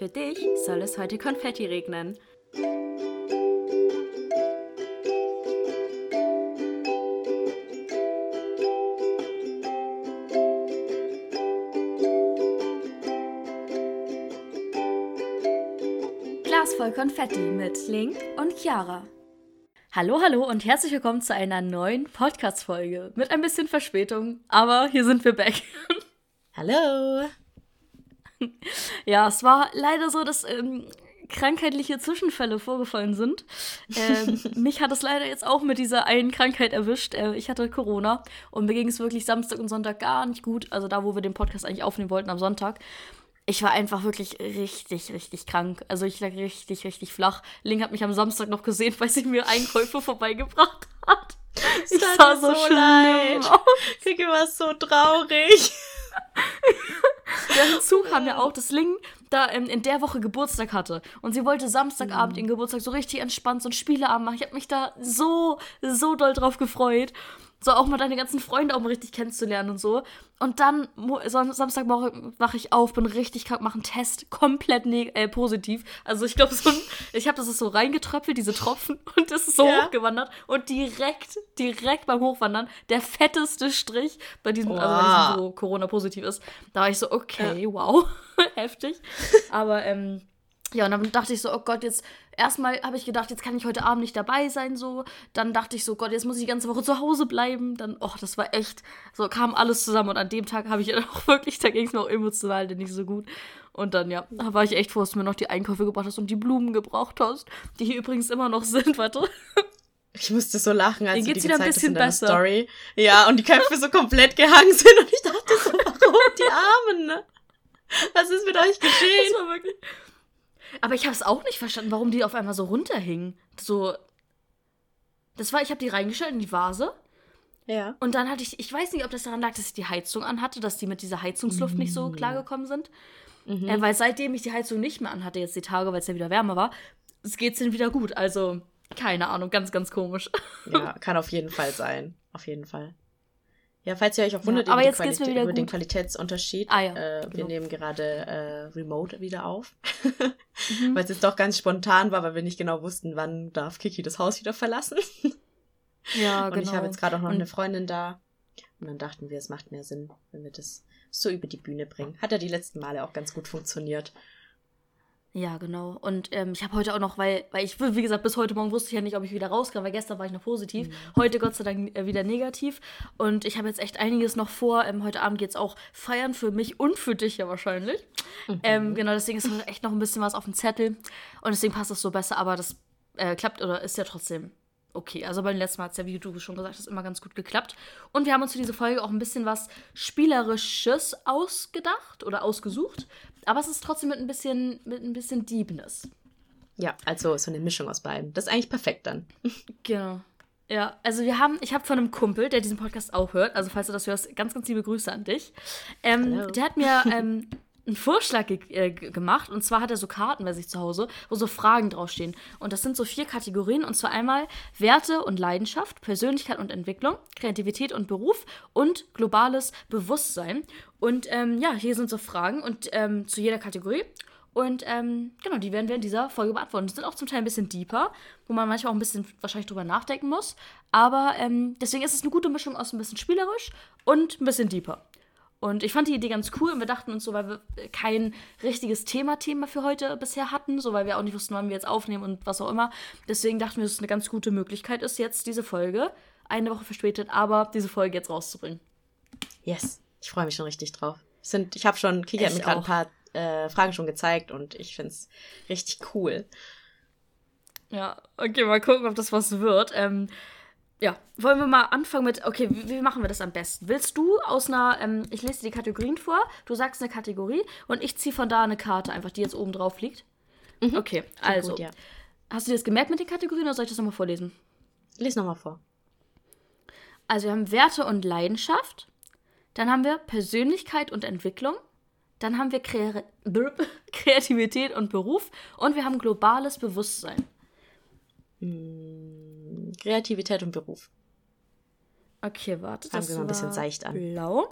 Für dich soll es heute Konfetti regnen. Glas voll Konfetti mit Link und Chiara. Hallo, hallo und herzlich willkommen zu einer neuen Podcast-Folge. Mit ein bisschen Verspätung, aber hier sind wir back. Hallo. Ja, es war leider so, dass ähm, krankheitliche Zwischenfälle vorgefallen sind. Ähm, mich hat es leider jetzt auch mit dieser einen Krankheit erwischt. Äh, ich hatte Corona und mir ging es wirklich Samstag und Sonntag gar nicht gut. Also da, wo wir den Podcast eigentlich aufnehmen wollten am Sonntag. Ich war einfach wirklich richtig, richtig krank. Also ich lag richtig, richtig flach. Ling hat mich am Samstag noch gesehen, weil sie mir Einkäufe vorbeigebracht hat. Ich sah so, so leid. Kiki war so traurig. Ja, hinzu kam ja auch, dass Ling da ähm, in der Woche Geburtstag hatte. Und sie wollte Samstagabend mhm. ihren Geburtstag so richtig entspannt, so ein Spieleabend machen. Ich habe mich da so, so doll drauf gefreut so auch mal deine ganzen Freunde auch mal richtig kennenzulernen und so. Und dann Samstagmorgen wache ich auf, bin richtig krank, mache einen Test, komplett äh, positiv. Also ich glaube, so ich habe das ist so reingetröpfelt, diese Tropfen, und das ist so ja. hochgewandert. Und direkt, direkt beim Hochwandern, der fetteste Strich bei diesem, wow. also bei diesem so Corona-positiv ist. Da war ich so, okay, ja. wow, heftig. Aber ähm, ja, und dann dachte ich so, oh Gott, jetzt erstmal habe ich gedacht, jetzt kann ich heute Abend nicht dabei sein, so. Dann dachte ich so, Gott, jetzt muss ich die ganze Woche zu Hause bleiben. Dann, oh, das war echt, so kam alles zusammen. Und an dem Tag habe ich auch wirklich, da ging es mir auch emotional nicht so gut. Und dann, ja, da war ich echt froh, dass du mir noch die Einkäufe gebracht hast und die Blumen gebraucht hast, die hier übrigens immer noch sind, warte. Ich musste so lachen, als du die gezeigt hast in deiner Story. Ja, und die Köpfe so komplett gehangen sind und ich dachte so, warum die Armen, ne? Was ist mit euch geschehen? Das war wirklich aber ich habe es auch nicht verstanden, warum die auf einmal so runterhingen. So. Das war, ich habe die reingestellt in die Vase. Ja. Und dann hatte ich, ich weiß nicht, ob das daran lag, dass ich die Heizung anhatte, dass die mit dieser Heizungsluft mhm. nicht so klargekommen sind. Mhm. Äh, weil seitdem ich die Heizung nicht mehr anhatte, jetzt die Tage, weil es ja wieder wärmer war, es geht es wieder gut. Also, keine Ahnung, ganz, ganz komisch. Ja, kann auf jeden Fall sein. Auf jeden Fall. Ja, falls ihr euch auch wundert ja, aber jetzt Quali über gut. den Qualitätsunterschied, ah, ja, äh, genau. wir nehmen gerade äh, Remote wieder auf, mhm. weil es jetzt doch ganz spontan war, weil wir nicht genau wussten, wann darf Kiki das Haus wieder verlassen. Ja, und genau. ich habe jetzt gerade auch noch und eine Freundin da und dann dachten wir, es macht mehr Sinn, wenn wir das so über die Bühne bringen. Hat ja die letzten Male auch ganz gut funktioniert. Ja, genau. Und ähm, ich habe heute auch noch, weil, weil ich, wie gesagt, bis heute Morgen wusste ich ja nicht, ob ich wieder rauskam, weil gestern war ich noch positiv. Mhm. Heute Gott sei Dank äh, wieder negativ. Und ich habe jetzt echt einiges noch vor. Ähm, heute Abend geht es auch feiern für mich und für dich ja wahrscheinlich. Mhm. Ähm, genau, deswegen ist echt noch ein bisschen was auf dem Zettel. Und deswegen passt das so besser, aber das äh, klappt oder ist ja trotzdem okay. Also beim letzten Mal hat es ja, wie du schon gesagt hast, immer ganz gut geklappt. Und wir haben uns für diese Folge auch ein bisschen was Spielerisches ausgedacht oder ausgesucht. Aber es ist trotzdem mit ein bisschen, mit ein bisschen Deepness. Ja, also so eine Mischung aus beiden. Das ist eigentlich perfekt dann. Genau. Ja, also wir haben, ich habe von einem Kumpel, der diesen Podcast auch hört, also falls du das hörst, ganz, ganz liebe Grüße an dich. Ähm, der hat mir ähm, einen Vorschlag ge äh, gemacht und zwar hat er so Karten bei sich zu Hause, wo so Fragen draufstehen. Und das sind so vier Kategorien und zwar einmal Werte und Leidenschaft, Persönlichkeit und Entwicklung, Kreativität und Beruf und globales Bewusstsein. Und ähm, ja, hier sind so Fragen und ähm, zu jeder Kategorie. Und ähm, genau, die werden wir in dieser Folge beantworten. Die sind auch zum Teil ein bisschen deeper, wo man manchmal auch ein bisschen wahrscheinlich drüber nachdenken muss. Aber ähm, deswegen ist es eine gute Mischung aus ein bisschen spielerisch und ein bisschen deeper. Und ich fand die Idee ganz cool und wir dachten uns so, weil wir kein richtiges Thema-Thema für heute bisher hatten, so weil wir auch nicht wussten, wann wir jetzt aufnehmen und was auch immer. Deswegen dachten wir, dass es eine ganz gute Möglichkeit ist, jetzt diese Folge, eine Woche verspätet, aber diese Folge jetzt rauszubringen. Yes, ich freue mich schon richtig drauf. Sind, ich habe schon, Kiki hat mir gerade ein paar äh, Fragen schon gezeigt und ich finde es richtig cool. Ja, okay, mal gucken, ob das was wird. Ähm, ja, wollen wir mal anfangen mit, okay, wie, wie, machen wir das am besten? Willst du aus einer, ähm, ich lese dir die Kategorien vor, du sagst eine Kategorie und ich ziehe von da eine Karte einfach, die jetzt oben drauf liegt? Mhm. Okay, also. Gut, ja. Hast du dir das gemerkt mit den Kategorien oder soll ich das nochmal vorlesen? Lies nochmal vor. Also wir haben Werte und Leidenschaft, dann haben wir Persönlichkeit und Entwicklung, dann haben wir Kre Kreativität und Beruf und wir haben globales Bewusstsein. Kreativität und Beruf. Okay, warte. Fangen wir mal ein bisschen seicht an. Blau.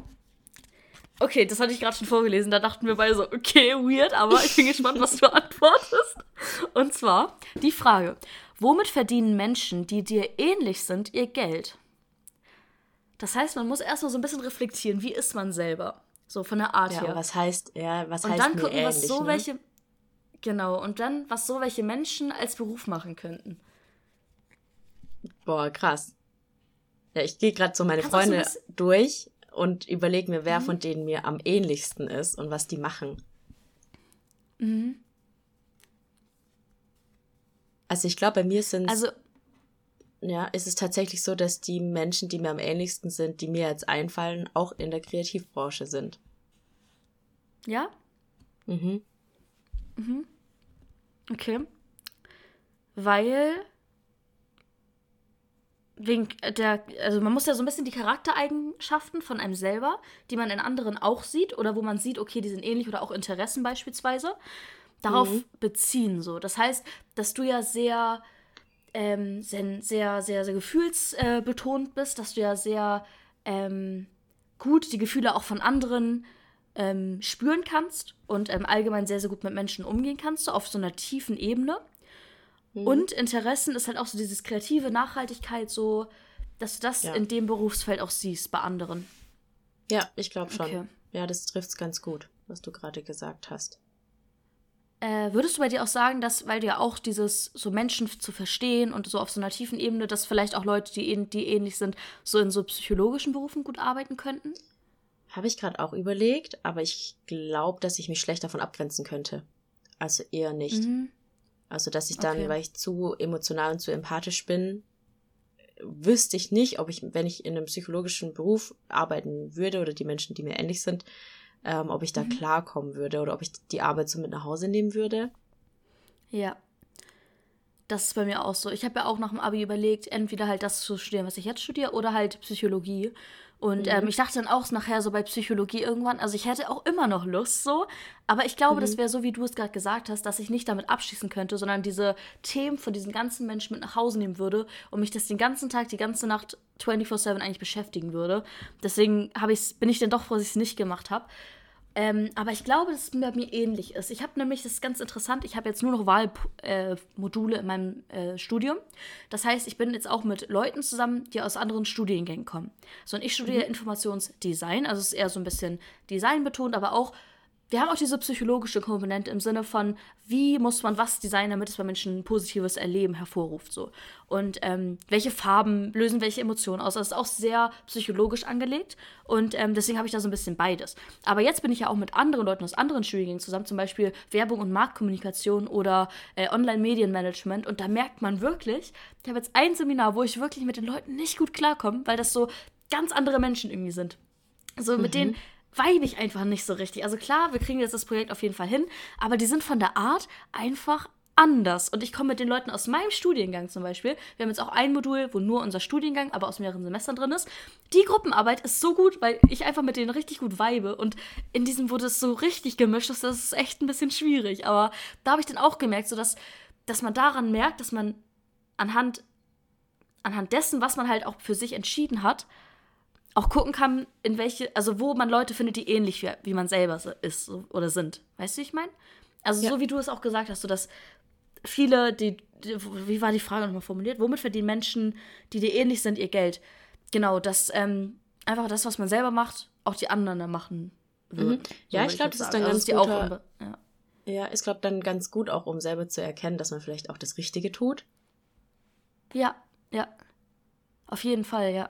Okay, das hatte ich gerade schon vorgelesen. Da dachten wir beide so, okay, weird, aber ich bin gespannt, was du antwortest. Und zwar die Frage: Womit verdienen Menschen, die dir ähnlich sind, ihr Geld? Das heißt, man muss erstmal so ein bisschen reflektieren, wie ist man selber? So von der Art ja, her. Was heißt, ja, was und heißt dann gucken, ähnlich, was so ne? welche. Genau, und dann, was so welche Menschen als Beruf machen könnten. Boah, krass. Ja, ich gehe gerade so meine Kannst Freunde so durch und überlege mir, wer mhm. von denen mir am ähnlichsten ist und was die machen. Mhm. Also ich glaube, bei mir sind also ja, ist es tatsächlich so, dass die Menschen, die mir am ähnlichsten sind, die mir jetzt einfallen, auch in der Kreativbranche sind. Ja? Mhm. Mhm. Okay. Weil wegen der, also man muss ja so ein bisschen die Charaktereigenschaften von einem selber, die man in anderen auch sieht oder wo man sieht, okay, die sind ähnlich oder auch Interessen beispielsweise, darauf mhm. beziehen so. Das heißt, dass du ja sehr, ähm, sehr, sehr, sehr, sehr gefühlsbetont bist, dass du ja sehr ähm, gut die Gefühle auch von anderen ähm, spüren kannst und ähm, allgemein sehr, sehr gut mit Menschen umgehen kannst, so auf so einer tiefen Ebene. Mhm. Und Interessen ist halt auch so dieses kreative Nachhaltigkeit, so, dass du das ja. in dem Berufsfeld auch siehst bei anderen. Ja, ich glaube schon. Okay. Ja, das trifft es ganz gut, was du gerade gesagt hast. Äh, würdest du bei dir auch sagen, dass, weil du ja auch dieses, so Menschen zu verstehen und so auf so einer tiefen Ebene, dass vielleicht auch Leute, die, die ähnlich sind, so in so psychologischen Berufen gut arbeiten könnten? Habe ich gerade auch überlegt, aber ich glaube, dass ich mich schlecht davon abgrenzen könnte. Also eher nicht. Mhm. Also, dass ich dann, okay. weil ich zu emotional und zu empathisch bin, wüsste ich nicht, ob ich, wenn ich in einem psychologischen Beruf arbeiten würde oder die Menschen, die mir ähnlich sind, ähm, ob ich da mhm. klarkommen würde oder ob ich die Arbeit so mit nach Hause nehmen würde. Ja. Das ist bei mir auch so. Ich habe ja auch nach dem Abi überlegt, entweder halt das zu studieren, was ich jetzt studiere, oder halt Psychologie. Und mhm. ähm, ich dachte dann auch nachher so bei Psychologie irgendwann, also ich hätte auch immer noch Lust so, aber ich glaube, mhm. das wäre so, wie du es gerade gesagt hast, dass ich nicht damit abschließen könnte, sondern diese Themen von diesen ganzen Menschen mit nach Hause nehmen würde und mich das den ganzen Tag, die ganze Nacht 24-7 eigentlich beschäftigen würde. Deswegen bin ich dann doch froh, dass ich es nicht gemacht habe. Ähm, aber ich glaube, dass es bei mir ähnlich ist. Ich habe nämlich, das ist ganz interessant, ich habe jetzt nur noch Wahlmodule äh, in meinem äh, Studium. Das heißt, ich bin jetzt auch mit Leuten zusammen, die aus anderen Studiengängen kommen. So, und ich studiere mhm. Informationsdesign, also es ist eher so ein bisschen Design betont, aber auch wir haben auch diese psychologische Komponente im Sinne von, wie muss man was designen, damit es bei Menschen ein positives Erleben hervorruft. So. Und ähm, welche Farben lösen welche Emotionen aus. Das ist auch sehr psychologisch angelegt. Und ähm, deswegen habe ich da so ein bisschen beides. Aber jetzt bin ich ja auch mit anderen Leuten aus anderen Studiengängen zusammen, zum Beispiel Werbung und Marktkommunikation oder äh, Online-Medienmanagement. Und da merkt man wirklich, ich habe jetzt ein Seminar, wo ich wirklich mit den Leuten nicht gut klarkomme, weil das so ganz andere Menschen irgendwie sind. So mit mhm. denen weibe ich einfach nicht so richtig. Also klar, wir kriegen jetzt das Projekt auf jeden Fall hin, aber die sind von der Art einfach anders. Und ich komme mit den Leuten aus meinem Studiengang zum Beispiel. Wir haben jetzt auch ein Modul, wo nur unser Studiengang, aber aus mehreren Semestern drin ist. Die Gruppenarbeit ist so gut, weil ich einfach mit denen richtig gut weibe. Und in diesem wurde es so richtig gemischt, dass das ist echt ein bisschen schwierig. Aber da habe ich dann auch gemerkt, so dass, dass man daran merkt, dass man anhand, anhand dessen, was man halt auch für sich entschieden hat, auch gucken kann, in welche, also wo man Leute findet, die ähnlich wie, wie man selber ist oder sind. Weißt du, wie ich meine? Also ja. so wie du es auch gesagt hast, so dass viele, die, die, wie war die Frage nochmal formuliert? Womit verdienen Menschen, die dir ähnlich sind, ihr Geld? Genau, dass ähm, einfach das, was man selber macht, auch die anderen dann machen würden. Mhm. Ja, so ich glaube, das ist dann also ganz gut. Guter, ja. ja, ich glaube dann ganz gut auch, um selber zu erkennen, dass man vielleicht auch das Richtige tut. Ja, ja. Auf jeden Fall, ja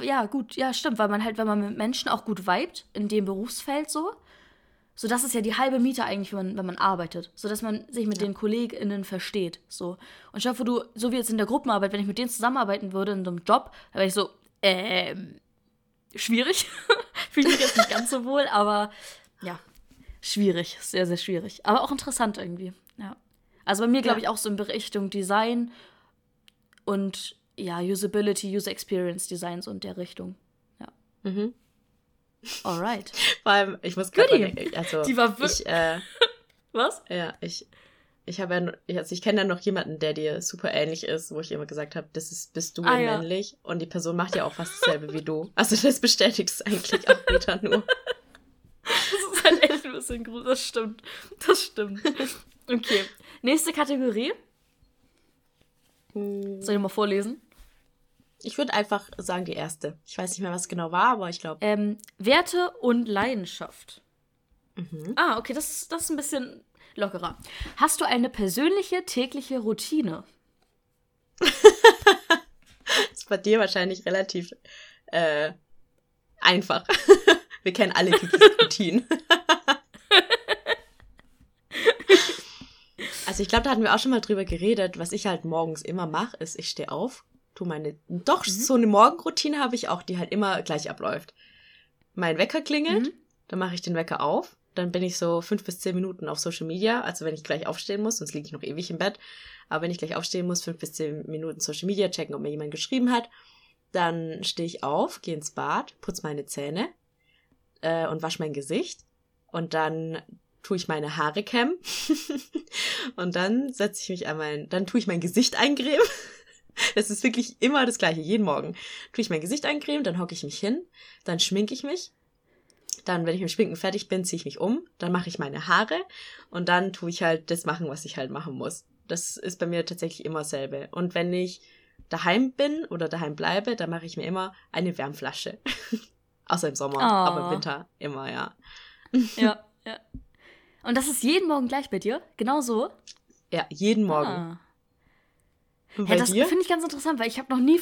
ja, gut, ja, stimmt, weil man halt, wenn man mit Menschen auch gut vibet, in dem Berufsfeld so, so das ist ja die halbe Miete eigentlich, wenn man, wenn man arbeitet. So dass man sich mit ja. den KollegInnen versteht. So. Und ich hoffe, du, so wie jetzt in der Gruppenarbeit, wenn ich mit denen zusammenarbeiten würde in so einem Job, da wäre ich so, ähm, schwierig. Fühle mich jetzt nicht ganz so wohl, aber ja, schwierig. Sehr, sehr schwierig. Aber auch interessant irgendwie. Ja. Also bei mir, glaube ich, auch so in Richtung Design und ja, Usability, User Experience Design so in der Richtung. Ja. Mhm. Alright. Vor allem, ich muss gerade also Die war wirklich. Ich, äh, Was? Ja, ich. Ich habe ja, also ich kenne ja noch jemanden, der dir super ähnlich ist, wo ich immer gesagt habe, das ist, bist du ah, ja. männlich und die Person macht ja auch fast dasselbe wie du. Also das bestätigt es eigentlich auch wieder nur. bisschen gruselig. Das stimmt. Das stimmt. Okay. Nächste Kategorie. Hm. Soll ich mal vorlesen? Ich würde einfach sagen, die erste. Ich weiß nicht mehr, was genau war, aber ich glaube. Ähm, Werte und Leidenschaft. Mhm. Ah, okay, das, das ist ein bisschen lockerer. Hast du eine persönliche tägliche Routine? das ist bei dir wahrscheinlich relativ äh, einfach. Wir kennen alle Kikis Routinen. also ich glaube, da hatten wir auch schon mal drüber geredet. Was ich halt morgens immer mache, ist, ich stehe auf, tu meine. Doch, mhm. so eine Morgenroutine habe ich auch, die halt immer gleich abläuft. Mein Wecker klingelt, mhm. dann mache ich den Wecker auf, dann bin ich so fünf bis zehn Minuten auf Social Media, also wenn ich gleich aufstehen muss, sonst liege ich noch ewig im Bett. Aber wenn ich gleich aufstehen muss, fünf bis zehn Minuten Social Media checken, ob mir jemand geschrieben hat. Dann stehe ich auf, gehe ins Bad, putze meine Zähne äh, und wasche mein Gesicht. Und dann tue ich meine Haare kämmen. und dann setze ich mich an mein, dann tue ich mein Gesicht eincremen. Das ist wirklich immer das gleiche, jeden Morgen. Tue ich mein Gesicht eincremen, dann hocke ich mich hin, dann schminke ich mich, dann, wenn ich mit dem Schminken fertig bin, ziehe ich mich um, dann mache ich meine Haare und dann tue ich halt das machen, was ich halt machen muss. Das ist bei mir tatsächlich immer dasselbe. Und wenn ich daheim bin oder daheim bleibe, dann mache ich mir immer eine Wärmflasche. Außer im Sommer, oh. aber im Winter immer, ja. ja, ja. Und das ist jeden Morgen gleich bei dir? Genau so? Ja, jeden Morgen. Ah. Ja, das finde ich ganz interessant, weil ich habe noch nie,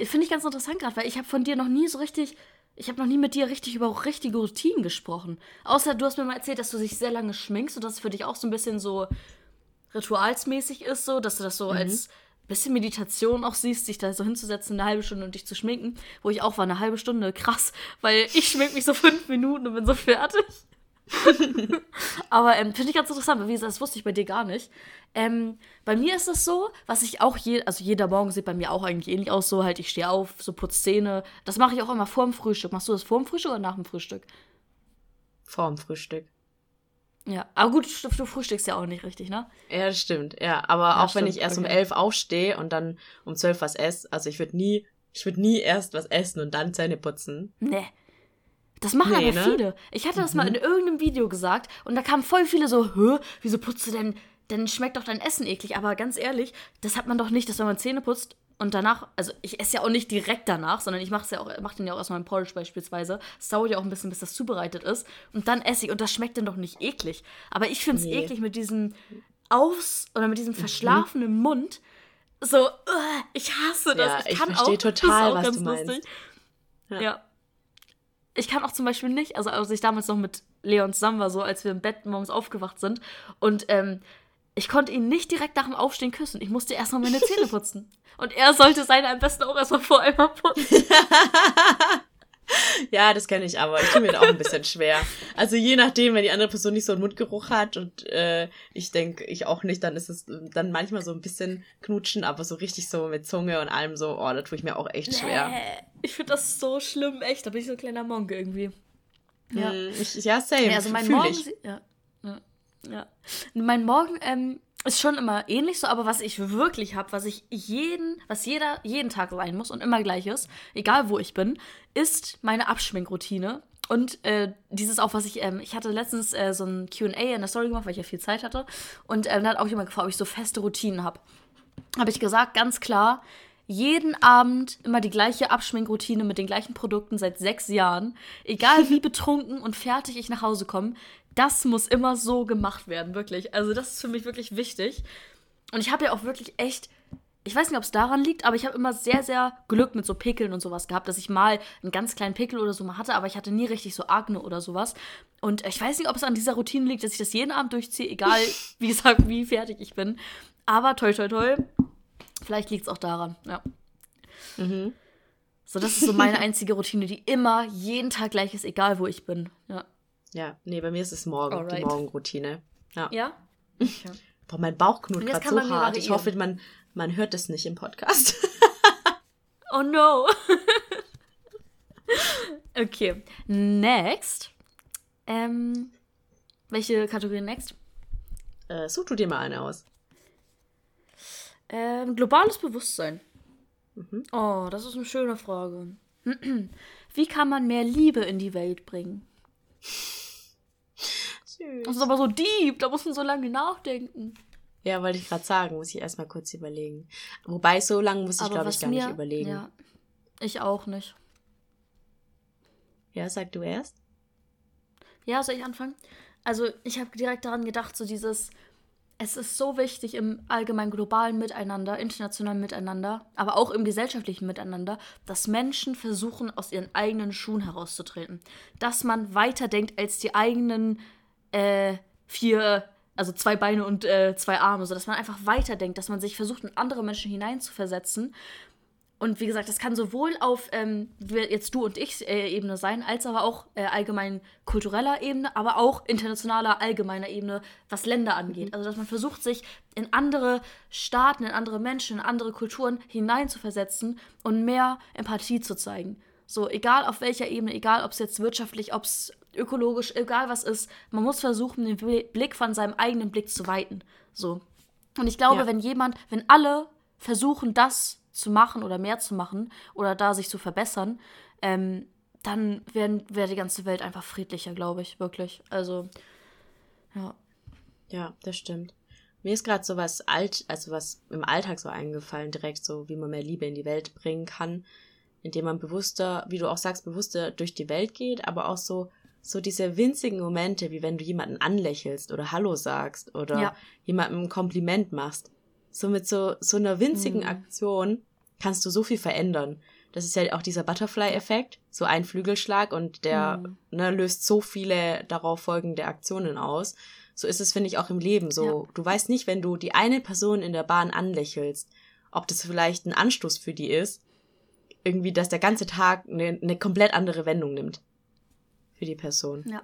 finde ich ganz interessant gerade, weil ich habe von dir noch nie so richtig ich habe noch nie mit dir richtig über richtige Routinen gesprochen. Außer du hast mir mal erzählt, dass du dich sehr lange schminkst und dass es für dich auch so ein bisschen so ritualsmäßig ist, so, dass du das so mhm. als bisschen Meditation auch siehst, dich da so hinzusetzen, eine halbe Stunde und dich zu schminken, wo ich auch war, eine halbe Stunde, krass, weil ich schmink mich so fünf Minuten und bin so fertig. Aber ähm, finde ich ganz interessant, weil wie gesagt, das wusste ich bei dir gar nicht. Ähm, bei mir ist es so, was ich auch je, also jeder Morgen sieht bei mir auch eigentlich ähnlich aus, so halt, ich stehe auf, so putze Zähne. Das mache ich auch immer vor dem Frühstück. Machst du das vor dem Frühstück oder nach dem Frühstück? Vor dem Frühstück. Ja, aber gut, du frühstückst ja auch nicht richtig, ne? Ja, das stimmt, ja. Aber ja, auch stimmt. wenn ich erst okay. um elf aufstehe und dann um zwölf was esse, also ich würde nie, ich würde nie erst was essen und dann Zähne putzen. Nee. Das machen nee, aber ne? viele. Ich hatte das mhm. mal in irgendeinem Video gesagt und da kamen voll viele so, hä, wieso putzt du denn, dann schmeckt doch dein Essen eklig. Aber ganz ehrlich, das hat man doch nicht, dass wenn man Zähne putzt und danach, also ich esse ja auch nicht direkt danach, sondern ich mache ja auch, mach den ja auch erstmal im Porridge beispielsweise. Es dauert ja auch ein bisschen, bis das zubereitet ist. Und dann esse ich und das schmeckt dann doch nicht eklig. Aber ich finde es nee. eklig mit diesem Aus- oder mit diesem mhm. verschlafenen mhm. Mund. So, uh, ich hasse das. Ja, ich, ich verstehe total, was du meinst. Ja. ja ich kann auch zum Beispiel nicht, also als ich damals noch mit Leon zusammen war, so als wir im Bett morgens aufgewacht sind und ähm, ich konnte ihn nicht direkt nach dem Aufstehen küssen. Ich musste erstmal meine Zähne putzen. Und er sollte seine am besten auch erstmal vor einmal putzen. ja, das kenne ich aber. Ich tue mir da auch ein bisschen schwer. Also je nachdem, wenn die andere Person nicht so einen Mundgeruch hat und äh, ich denke, ich auch nicht, dann ist es dann manchmal so ein bisschen knutschen, aber so richtig so mit Zunge und allem so, oh, da tue ich mir auch echt schwer. Nee, ich finde das so schlimm, echt. Da bin ich so ein kleiner Monk irgendwie. Ja, hm, ich, ja same. Ja, also mein Morgen. Ja, ja, ja. Mein Morgen ähm, ist schon immer ähnlich so, aber was ich wirklich habe, was ich jeden, was jeder jeden Tag sein muss und immer gleich ist, egal wo ich bin, ist meine Abschminkroutine. Und äh, dieses auch, was ich, ähm, ich hatte letztens äh, so ein QA in der Story gemacht, weil ich ja viel Zeit hatte. Und ähm, da hat auch jemand gefragt, ob ich so feste Routinen habe. Habe ich gesagt, ganz klar, jeden Abend immer die gleiche Abschminkroutine mit den gleichen Produkten seit sechs Jahren. Egal wie betrunken und fertig ich nach Hause komme, das muss immer so gemacht werden, wirklich. Also das ist für mich wirklich wichtig. Und ich habe ja auch wirklich echt, ich weiß nicht, ob es daran liegt, aber ich habe immer sehr, sehr Glück mit so Pickeln und sowas gehabt, dass ich mal einen ganz kleinen Pickel oder so mal hatte, aber ich hatte nie richtig so Akne oder sowas. Und ich weiß nicht, ob es an dieser Routine liegt, dass ich das jeden Abend durchziehe, egal, wie gesagt, wie fertig ich bin. Aber toi, toi, toi, vielleicht liegt es auch daran, ja. Mhm. So, das ist so meine einzige Routine, die immer jeden Tag gleich ist, egal wo ich bin. Ja. Ja, nee, bei mir ist es morgen, Alright. die Morgenroutine. Ja? Ja? Okay. Boah, mein Bauch knurrt gerade so hart. Ich hoffe, man, man hört es nicht im Podcast. oh no. okay, next. Ähm, welche Kategorie next? Äh, such du dir mal eine aus. Ähm, globales Bewusstsein. Mhm. Oh, das ist eine schöne Frage. Wie kann man mehr Liebe in die Welt bringen? Süß. Das ist aber so deep, da muss man so lange nachdenken. Ja, wollte ich gerade sagen, muss ich erstmal kurz überlegen. Wobei, so lange muss ich, glaube ich, gar mir, nicht überlegen. Ja, ich auch nicht. Ja, sag du erst. Ja, soll ich anfangen? Also, ich habe direkt daran gedacht, so dieses, es ist so wichtig im allgemeinen globalen Miteinander, internationalen Miteinander, aber auch im gesellschaftlichen Miteinander, dass Menschen versuchen, aus ihren eigenen Schuhen herauszutreten. Dass man weiterdenkt als die eigenen äh, vier also zwei Beine und äh, zwei Arme, so dass man einfach weiterdenkt, dass man sich versucht, in andere Menschen hineinzuversetzen. Und wie gesagt, das kann sowohl auf ähm, jetzt du und ich äh, Ebene sein, als aber auch äh, allgemein kultureller Ebene, aber auch internationaler, allgemeiner Ebene, was Länder angeht. Mhm. Also dass man versucht, sich in andere Staaten, in andere Menschen, in andere Kulturen hineinzuversetzen und mehr Empathie zu zeigen. So, egal auf welcher Ebene, egal ob es jetzt wirtschaftlich, ob es ökologisch, egal was ist, man muss versuchen, den Blick von seinem eigenen Blick zu weiten. So. Und ich glaube, ja. wenn jemand, wenn alle versuchen, das zu machen oder mehr zu machen oder da sich zu verbessern, ähm, dann wäre die ganze Welt einfach friedlicher, glaube ich, wirklich. Also, ja. Ja, das stimmt. Mir ist gerade so was alt, also was im Alltag so eingefallen, direkt so, wie man mehr Liebe in die Welt bringen kann, indem man bewusster, wie du auch sagst, bewusster durch die Welt geht, aber auch so so diese winzigen Momente, wie wenn du jemanden anlächelst oder Hallo sagst oder ja. jemandem ein Kompliment machst. So mit so, so einer winzigen mhm. Aktion kannst du so viel verändern. Das ist ja auch dieser Butterfly-Effekt, so ein Flügelschlag und der mhm. ne, löst so viele darauf folgende Aktionen aus. So ist es, finde ich, auch im Leben so. Ja. Du weißt nicht, wenn du die eine Person in der Bahn anlächelst, ob das vielleicht ein Anstoß für die ist, irgendwie, dass der ganze Tag eine, eine komplett andere Wendung nimmt für die Person. Ja.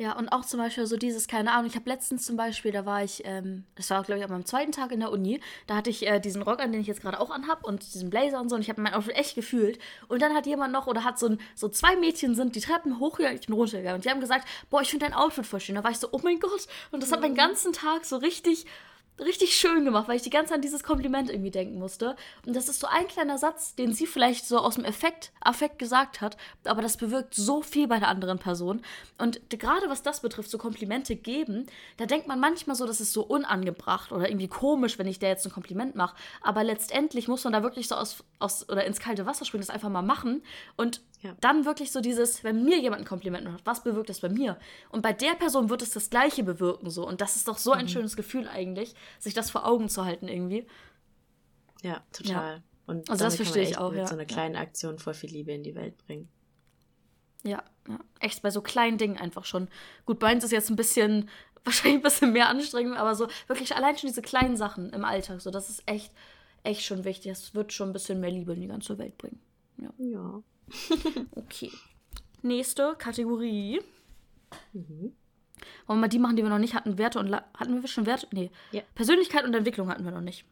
Ja, und auch zum Beispiel so dieses, keine Ahnung, ich habe letztens zum Beispiel, da war ich, ähm, das war glaube ich an meinem zweiten Tag in der Uni, da hatte ich äh, diesen Rock an, den ich jetzt gerade auch anhab und diesen Blazer und so und ich habe mein Outfit echt gefühlt. Und dann hat jemand noch, oder hat so, ein, so zwei Mädchen sind die Treppen hochgegangen, ich bin runtergegangen und die haben gesagt, boah, ich finde dein Outfit voll schön. Da war ich so, oh mein Gott. Und das hat meinen mhm. ganzen Tag so richtig richtig schön gemacht, weil ich die ganze Zeit an dieses Kompliment irgendwie denken musste. Und das ist so ein kleiner Satz, den sie vielleicht so aus dem Effekt, Affekt gesagt hat, aber das bewirkt so viel bei der anderen Person. Und gerade was das betrifft, so Komplimente geben, da denkt man manchmal so, das ist so unangebracht oder irgendwie komisch, wenn ich der jetzt ein Kompliment mache. Aber letztendlich muss man da wirklich so aus, aus oder ins kalte Wasser springen, das einfach mal machen. Und ja. Dann wirklich so dieses, wenn mir jemand ein Kompliment macht, was bewirkt das bei mir? Und bei der Person wird es das Gleiche bewirken so. Und das ist doch so ein mhm. schönes Gefühl eigentlich, sich das vor Augen zu halten irgendwie. Ja, total. Ja. Und also das verstehe ich auch, mit ja. so einer kleinen Aktion voll viel Liebe in die Welt bringen. Ja, ja, echt bei so kleinen Dingen einfach schon. Gut, bei uns ist jetzt ein bisschen, wahrscheinlich ein bisschen mehr anstrengend, aber so wirklich allein schon diese kleinen Sachen im Alltag, so das ist echt, echt schon wichtig. Das wird schon ein bisschen mehr Liebe in die ganze Welt bringen. Ja. ja. okay. Nächste Kategorie. Mhm. Wollen wir mal die machen, die wir noch nicht hatten? Werte und La hatten wir schon Werte? Nee. Ja. Persönlichkeit und Entwicklung hatten wir noch nicht.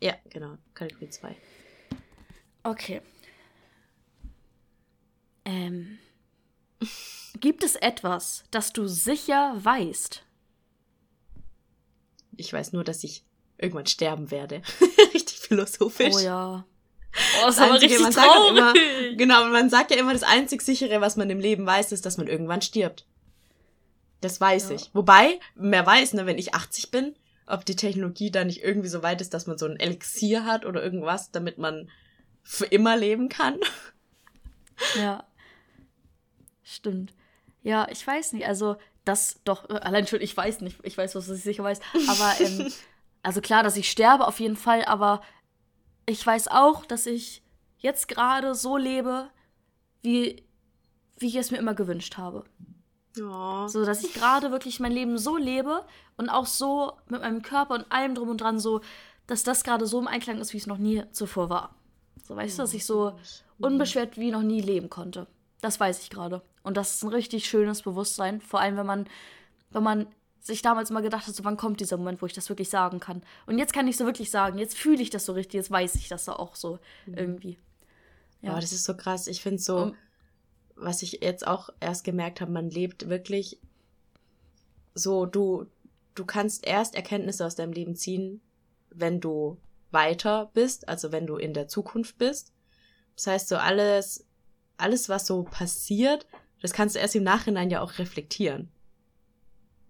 Ja, genau. Kategorie 2. Okay. Ähm. Gibt es etwas, das du sicher weißt? Ich weiß nur, dass ich irgendwann sterben werde. Richtig philosophisch. Oh ja. Oh, das, das ist Einzige, man sagt immer, genau, man sagt ja immer, das einzig sichere, was man im Leben weiß, ist, dass man irgendwann stirbt. Das weiß ja. ich. Wobei, wer weiß, ne, wenn ich 80 bin, ob die Technologie da nicht irgendwie so weit ist, dass man so ein Elixier hat oder irgendwas, damit man für immer leben kann. Ja. Stimmt. Ja, ich weiß nicht. Also, das doch, äh, allein schon, ich weiß nicht. Ich weiß, was ich sicher weiß. Aber, ähm, also klar, dass ich sterbe auf jeden Fall, aber ich weiß auch, dass ich jetzt gerade so lebe, wie, wie ich es mir immer gewünscht habe. Oh. So, dass ich gerade wirklich mein Leben so lebe und auch so mit meinem Körper und allem drum und dran so, dass das gerade so im Einklang ist, wie es noch nie zuvor war. So, weißt du, dass ich so unbeschwert wie noch nie leben konnte. Das weiß ich gerade. Und das ist ein richtig schönes Bewusstsein, vor allem wenn man, wenn man sich damals immer gedacht hat, so wann kommt dieser Moment, wo ich das wirklich sagen kann. Und jetzt kann ich so wirklich sagen, jetzt fühle ich das so richtig, jetzt weiß ich das so auch so mhm. irgendwie. Ja, oh, das ist so krass. Ich finde so, um, was ich jetzt auch erst gemerkt habe, man lebt wirklich so, du, du kannst erst Erkenntnisse aus deinem Leben ziehen, wenn du weiter bist, also wenn du in der Zukunft bist. Das heißt, so alles, alles, was so passiert, das kannst du erst im Nachhinein ja auch reflektieren.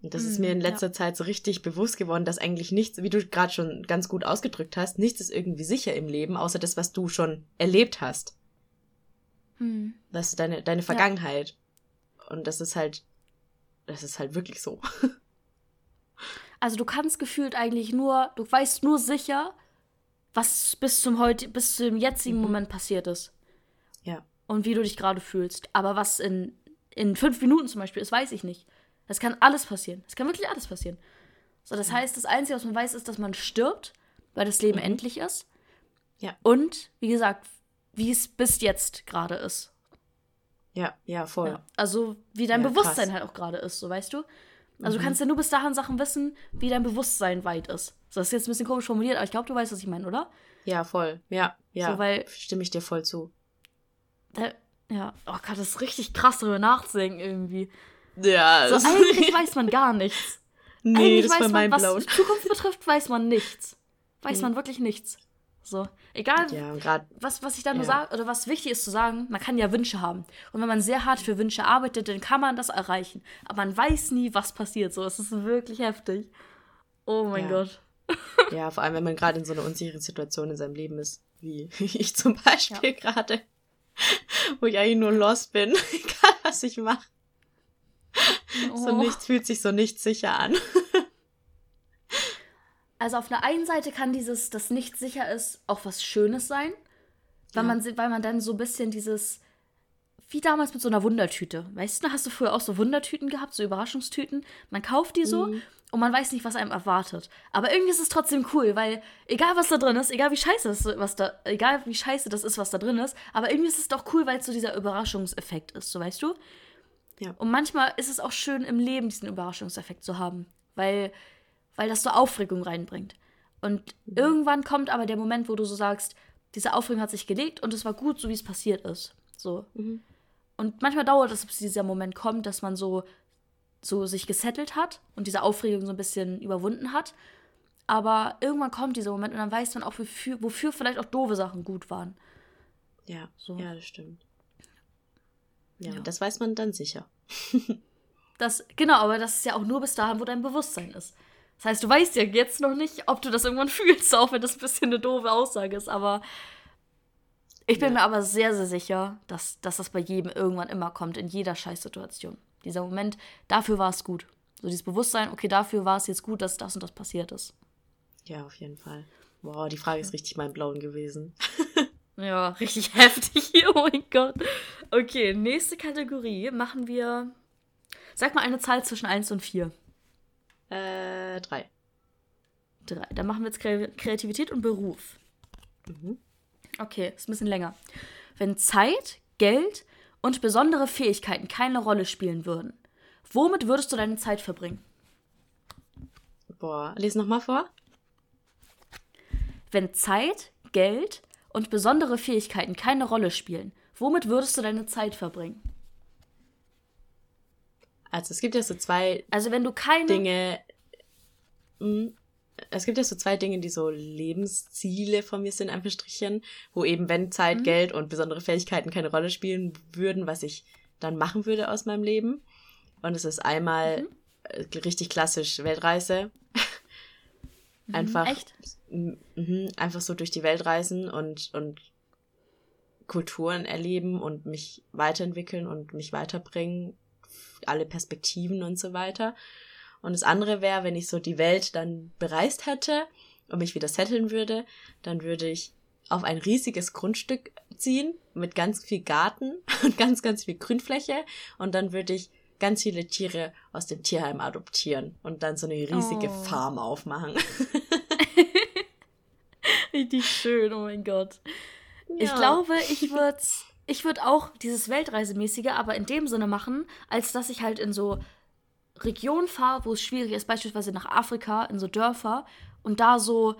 Und das ist mir in mm, letzter ja. Zeit so richtig bewusst geworden, dass eigentlich nichts, wie du gerade schon ganz gut ausgedrückt hast, nichts ist irgendwie sicher im Leben, außer das, was du schon erlebt hast. Hm. Das ist deine, deine Vergangenheit. Ja. Und das ist halt, das ist halt wirklich so. Also du kannst gefühlt eigentlich nur, du weißt nur sicher, was bis zum heute, bis zum jetzigen mhm. Moment passiert ist. Ja. Und wie du dich gerade fühlst. Aber was in, in fünf Minuten zum Beispiel ist, weiß ich nicht. Es kann alles passieren. Es kann wirklich alles passieren. So, das ja. heißt, das Einzige, was man weiß, ist, dass man stirbt, weil das Leben mhm. endlich ist. Ja. Und, wie gesagt, wie es bis jetzt gerade ist. Ja, ja, voll. Ja. Also, wie dein ja, Bewusstsein krass. halt auch gerade ist, so weißt du? Also, mhm. du kannst ja nur bis dahin Sachen wissen, wie dein Bewusstsein weit ist. So, das ist jetzt ein bisschen komisch formuliert, aber ich glaube, du weißt, was ich meine, oder? Ja, voll. Ja, ja. So, weil, Stimme ich dir voll zu. Da, ja, oh Gott, das ist richtig krass darüber nachzudenken irgendwie. Ja, so, eigentlich weiß man gar nichts. Nee, eigentlich das weiß man, was die Zukunft betrifft, weiß man nichts. Weiß mhm. man wirklich nichts. So, egal, ja, grad, was, was ich da nur ja. sage, oder was wichtig ist zu sagen, man kann ja Wünsche haben. Und wenn man sehr hart für Wünsche arbeitet, dann kann man das erreichen. Aber man weiß nie, was passiert. So, es ist wirklich heftig. Oh mein ja. Gott. Ja, vor allem, wenn man gerade in so einer unsicheren Situation in seinem Leben ist, wie ich zum Beispiel gerade, wo ich eigentlich nur lost bin, egal was ich mache. Oh. So nichts fühlt sich so nicht sicher an. Also auf der einen Seite kann dieses, das nicht sicher ist, auch was Schönes sein, weil, ja. man, weil man dann so ein bisschen dieses, wie damals mit so einer Wundertüte. Weißt du, hast du früher auch so Wundertüten gehabt, so Überraschungstüten? Man kauft die so mhm. und man weiß nicht, was einem erwartet. Aber irgendwie ist es trotzdem cool, weil egal was da drin ist, egal wie scheiße das, was da, egal wie scheiße das ist, was da drin ist, aber irgendwie ist es doch cool, weil es so dieser Überraschungseffekt ist, so weißt du? Ja. Und manchmal ist es auch schön im Leben, diesen Überraschungseffekt zu haben. Weil weil das so Aufregung reinbringt. Und mhm. irgendwann kommt aber der Moment, wo du so sagst, diese Aufregung hat sich gelegt und es war gut, so wie es passiert ist. So. Mhm. Und manchmal dauert es, bis dieser Moment kommt, dass man so, so sich gesettelt hat und diese Aufregung so ein bisschen überwunden hat. Aber irgendwann kommt dieser Moment und dann weiß man auch, wofür, wofür vielleicht auch doofe Sachen gut waren. Ja, so. ja, das stimmt. Ja, ja. das weiß man dann sicher. das, genau, aber das ist ja auch nur bis dahin, wo dein Bewusstsein ist. Das heißt, du weißt ja jetzt noch nicht, ob du das irgendwann fühlst, auch wenn das ein bisschen eine doofe Aussage ist. Aber ich bin ja. mir aber sehr, sehr sicher, dass, dass das bei jedem irgendwann immer kommt, in jeder Scheißsituation. Dieser Moment, dafür war es gut. So dieses Bewusstsein, okay, dafür war es jetzt gut, dass das und das passiert ist. Ja, auf jeden Fall. Wow, die Frage ist richtig mein Blauen gewesen. ja, richtig heftig hier, oh mein Gott. Okay, nächste Kategorie machen wir. Sag mal eine Zahl zwischen 1 und 4. Äh, drei. Drei. Dann machen wir jetzt Kreativität und Beruf. Mhm. Okay, ist ein bisschen länger. Wenn Zeit, Geld und besondere Fähigkeiten keine Rolle spielen würden, womit würdest du deine Zeit verbringen? Boah, lese nochmal vor. Wenn Zeit, Geld und besondere Fähigkeiten keine Rolle spielen, womit würdest du deine Zeit verbringen? Also es gibt ja so zwei also wenn du keine Dinge. Hm, es gibt ja so zwei Dinge, die so Lebensziele von mir sind, einfach Strichen, wo eben, wenn Zeit, mhm. Geld und besondere Fähigkeiten keine Rolle spielen würden, was ich dann machen würde aus meinem Leben. Und es ist einmal mhm. Äh, richtig klassisch Weltreise. Mhm, einfach, Echt? einfach so durch die Welt reisen und, und Kulturen erleben und mich weiterentwickeln und mich weiterbringen alle Perspektiven und so weiter. Und das andere wäre, wenn ich so die Welt dann bereist hätte und mich wieder setteln würde, dann würde ich auf ein riesiges Grundstück ziehen mit ganz viel Garten und ganz, ganz viel Grünfläche und dann würde ich ganz viele Tiere aus dem Tierheim adoptieren und dann so eine riesige oh. Farm aufmachen. Richtig schön, oh mein Gott. Ja. Ich glaube, ich würde ich würde auch dieses Weltreisemäßige, aber in dem Sinne machen, als dass ich halt in so Regionen fahre, wo es schwierig ist, beispielsweise nach Afrika, in so Dörfer und da so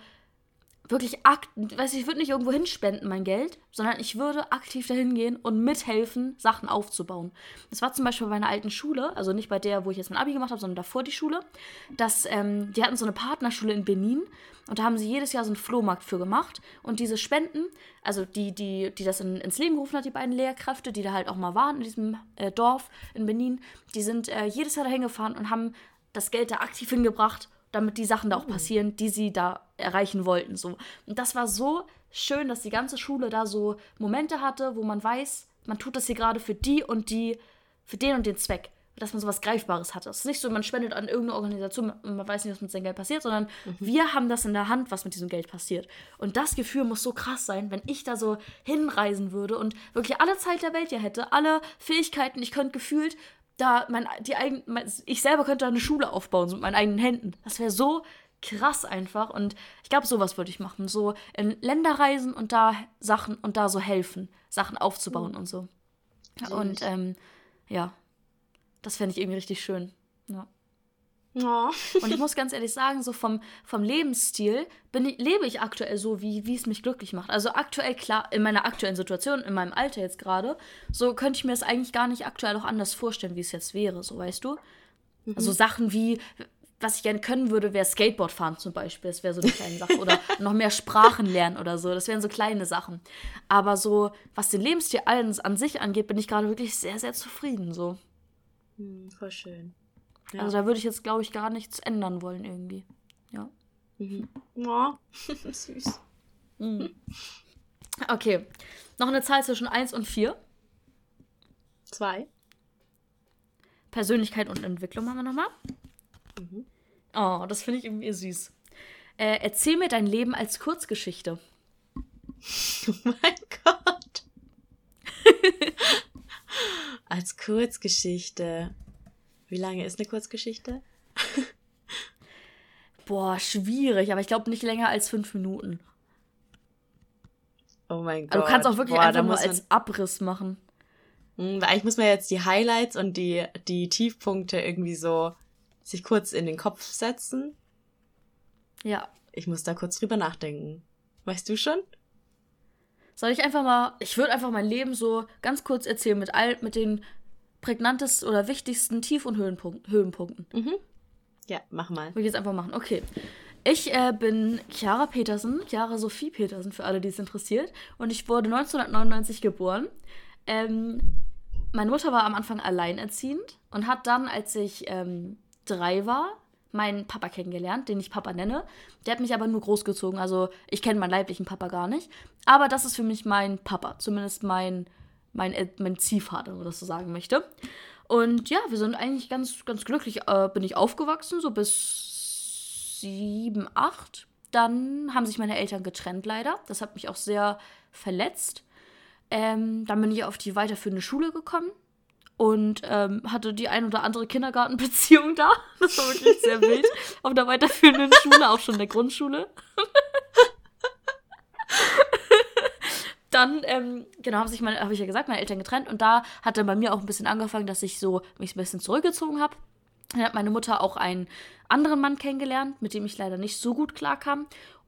wirklich aktiv, weiß ich, würde nicht irgendwo hinspenden mein Geld, sondern ich würde aktiv dahin gehen und mithelfen, Sachen aufzubauen. Das war zum Beispiel bei meiner alten Schule, also nicht bei der, wo ich jetzt mein Abi gemacht habe, sondern davor die Schule. Dass, ähm, die hatten so eine Partnerschule in Benin und da haben sie jedes Jahr so einen Flohmarkt für gemacht. Und diese Spenden, also die, die, die das in, ins Leben gerufen hat, die beiden Lehrkräfte, die da halt auch mal waren in diesem äh, Dorf in Benin, die sind äh, jedes Jahr dahin gefahren und haben das Geld da aktiv hingebracht, damit die Sachen da auch mhm. passieren, die sie da erreichen wollten. So. Und das war so schön, dass die ganze Schule da so Momente hatte, wo man weiß, man tut das hier gerade für die und die, für den und den Zweck. Dass man sowas Greifbares hat. Es ist nicht so, man spendet an irgendeine Organisation und man weiß nicht, was mit seinem Geld passiert, sondern mhm. wir haben das in der Hand, was mit diesem Geld passiert. Und das Gefühl muss so krass sein, wenn ich da so hinreisen würde und wirklich alle Zeit der Welt hier hätte, alle Fähigkeiten, ich könnte gefühlt da mein, die eigen, mein, ich selber könnte da eine Schule aufbauen, so mit meinen eigenen Händen. Das wäre so krass einfach. Und ich glaube, sowas würde ich machen. So in Länder reisen und da Sachen und da so helfen, Sachen aufzubauen mhm. und so. Und ähm, ja, das fände ich irgendwie richtig schön. Ja. Oh. und ich muss ganz ehrlich sagen, so vom, vom Lebensstil bin lebe ich aktuell so, wie, wie es mich glücklich macht. Also aktuell, klar, in meiner aktuellen Situation, in meinem Alter jetzt gerade, so könnte ich mir das eigentlich gar nicht aktuell auch anders vorstellen, wie es jetzt wäre, so weißt du? Mhm. Also Sachen wie, was ich gerne können würde, wäre Skateboard fahren zum Beispiel. Das wäre so eine kleine Sache. Oder noch mehr Sprachen lernen oder so. Das wären so kleine Sachen. Aber so, was den Lebensstil an sich angeht, bin ich gerade wirklich sehr, sehr zufrieden. So. Hm, voll schön. Ja. Also da würde ich jetzt, glaube ich, gar nichts ändern wollen irgendwie. Ja. Mhm. Oh, süß. Mhm. Okay. Noch eine Zahl zwischen 1 und 4. 2. Persönlichkeit und Entwicklung machen wir nochmal. Mhm. Oh, das finde ich irgendwie süß. Äh, erzähl mir dein Leben als Kurzgeschichte. Oh mein Gott. als Kurzgeschichte. Wie lange ist eine Kurzgeschichte? Boah, schwierig, aber ich glaube nicht länger als fünf Minuten. Oh mein Gott. Also du kannst auch wirklich Boah, einfach nur als Abriss machen. Hm, eigentlich muss man jetzt die Highlights und die, die Tiefpunkte irgendwie so sich kurz in den Kopf setzen. Ja. Ich muss da kurz drüber nachdenken. Weißt du schon? Soll ich einfach mal, ich würde einfach mein Leben so ganz kurz erzählen mit all, mit den prägnantesten oder wichtigsten Tief- und Höhenpunkt, Höhenpunkten. Mhm. Ja, mach mal. Will ich jetzt einfach machen. Okay. Ich äh, bin Chiara Petersen, Chiara Sophie Petersen, für alle, die es interessiert. Und ich wurde 1999 geboren. Ähm, meine Mutter war am Anfang alleinerziehend und hat dann, als ich ähm, drei war, meinen Papa kennengelernt, den ich Papa nenne. Der hat mich aber nur großgezogen. Also ich kenne meinen leiblichen Papa gar nicht. Aber das ist für mich mein Papa. Zumindest mein mein, äh, mein Ziehvater, wenn man das so sagen möchte. Und ja, wir sind eigentlich ganz, ganz glücklich. Äh, bin ich aufgewachsen, so bis sieben, acht. Dann haben sich meine Eltern getrennt, leider. Das hat mich auch sehr verletzt. Ähm, dann bin ich auf die weiterführende Schule gekommen und ähm, hatte die ein oder andere Kindergartenbeziehung da. Das war wirklich sehr wild. Auf der weiterführenden Schule, auch schon in der Grundschule. dann, ähm, genau, haben sich meine, habe ich ja gesagt, meine Eltern getrennt und da hat dann bei mir auch ein bisschen angefangen, dass ich so mich ein bisschen zurückgezogen habe. Dann hat meine Mutter auch einen anderen Mann kennengelernt, mit dem ich leider nicht so gut klarkam.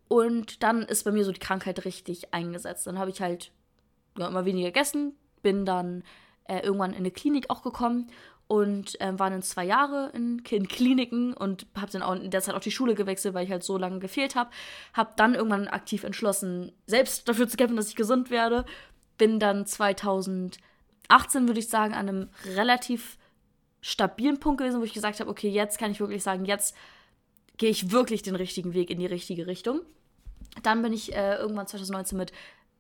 Und dann ist bei mir so die Krankheit richtig eingesetzt. Dann habe ich halt ja, immer weniger gegessen, bin dann äh, irgendwann in eine Klinik auch gekommen und äh, war dann zwei Jahre in, in Kliniken und habe dann auch in der Zeit auch die Schule gewechselt, weil ich halt so lange gefehlt habe. Habe dann irgendwann aktiv entschlossen, selbst dafür zu kämpfen, dass ich gesund werde. Bin dann 2018, würde ich sagen, an einem relativ stabilen Punkt gewesen, wo ich gesagt habe, okay, jetzt kann ich wirklich sagen, jetzt gehe ich wirklich den richtigen Weg in die richtige Richtung. Dann bin ich äh, irgendwann 2019 mit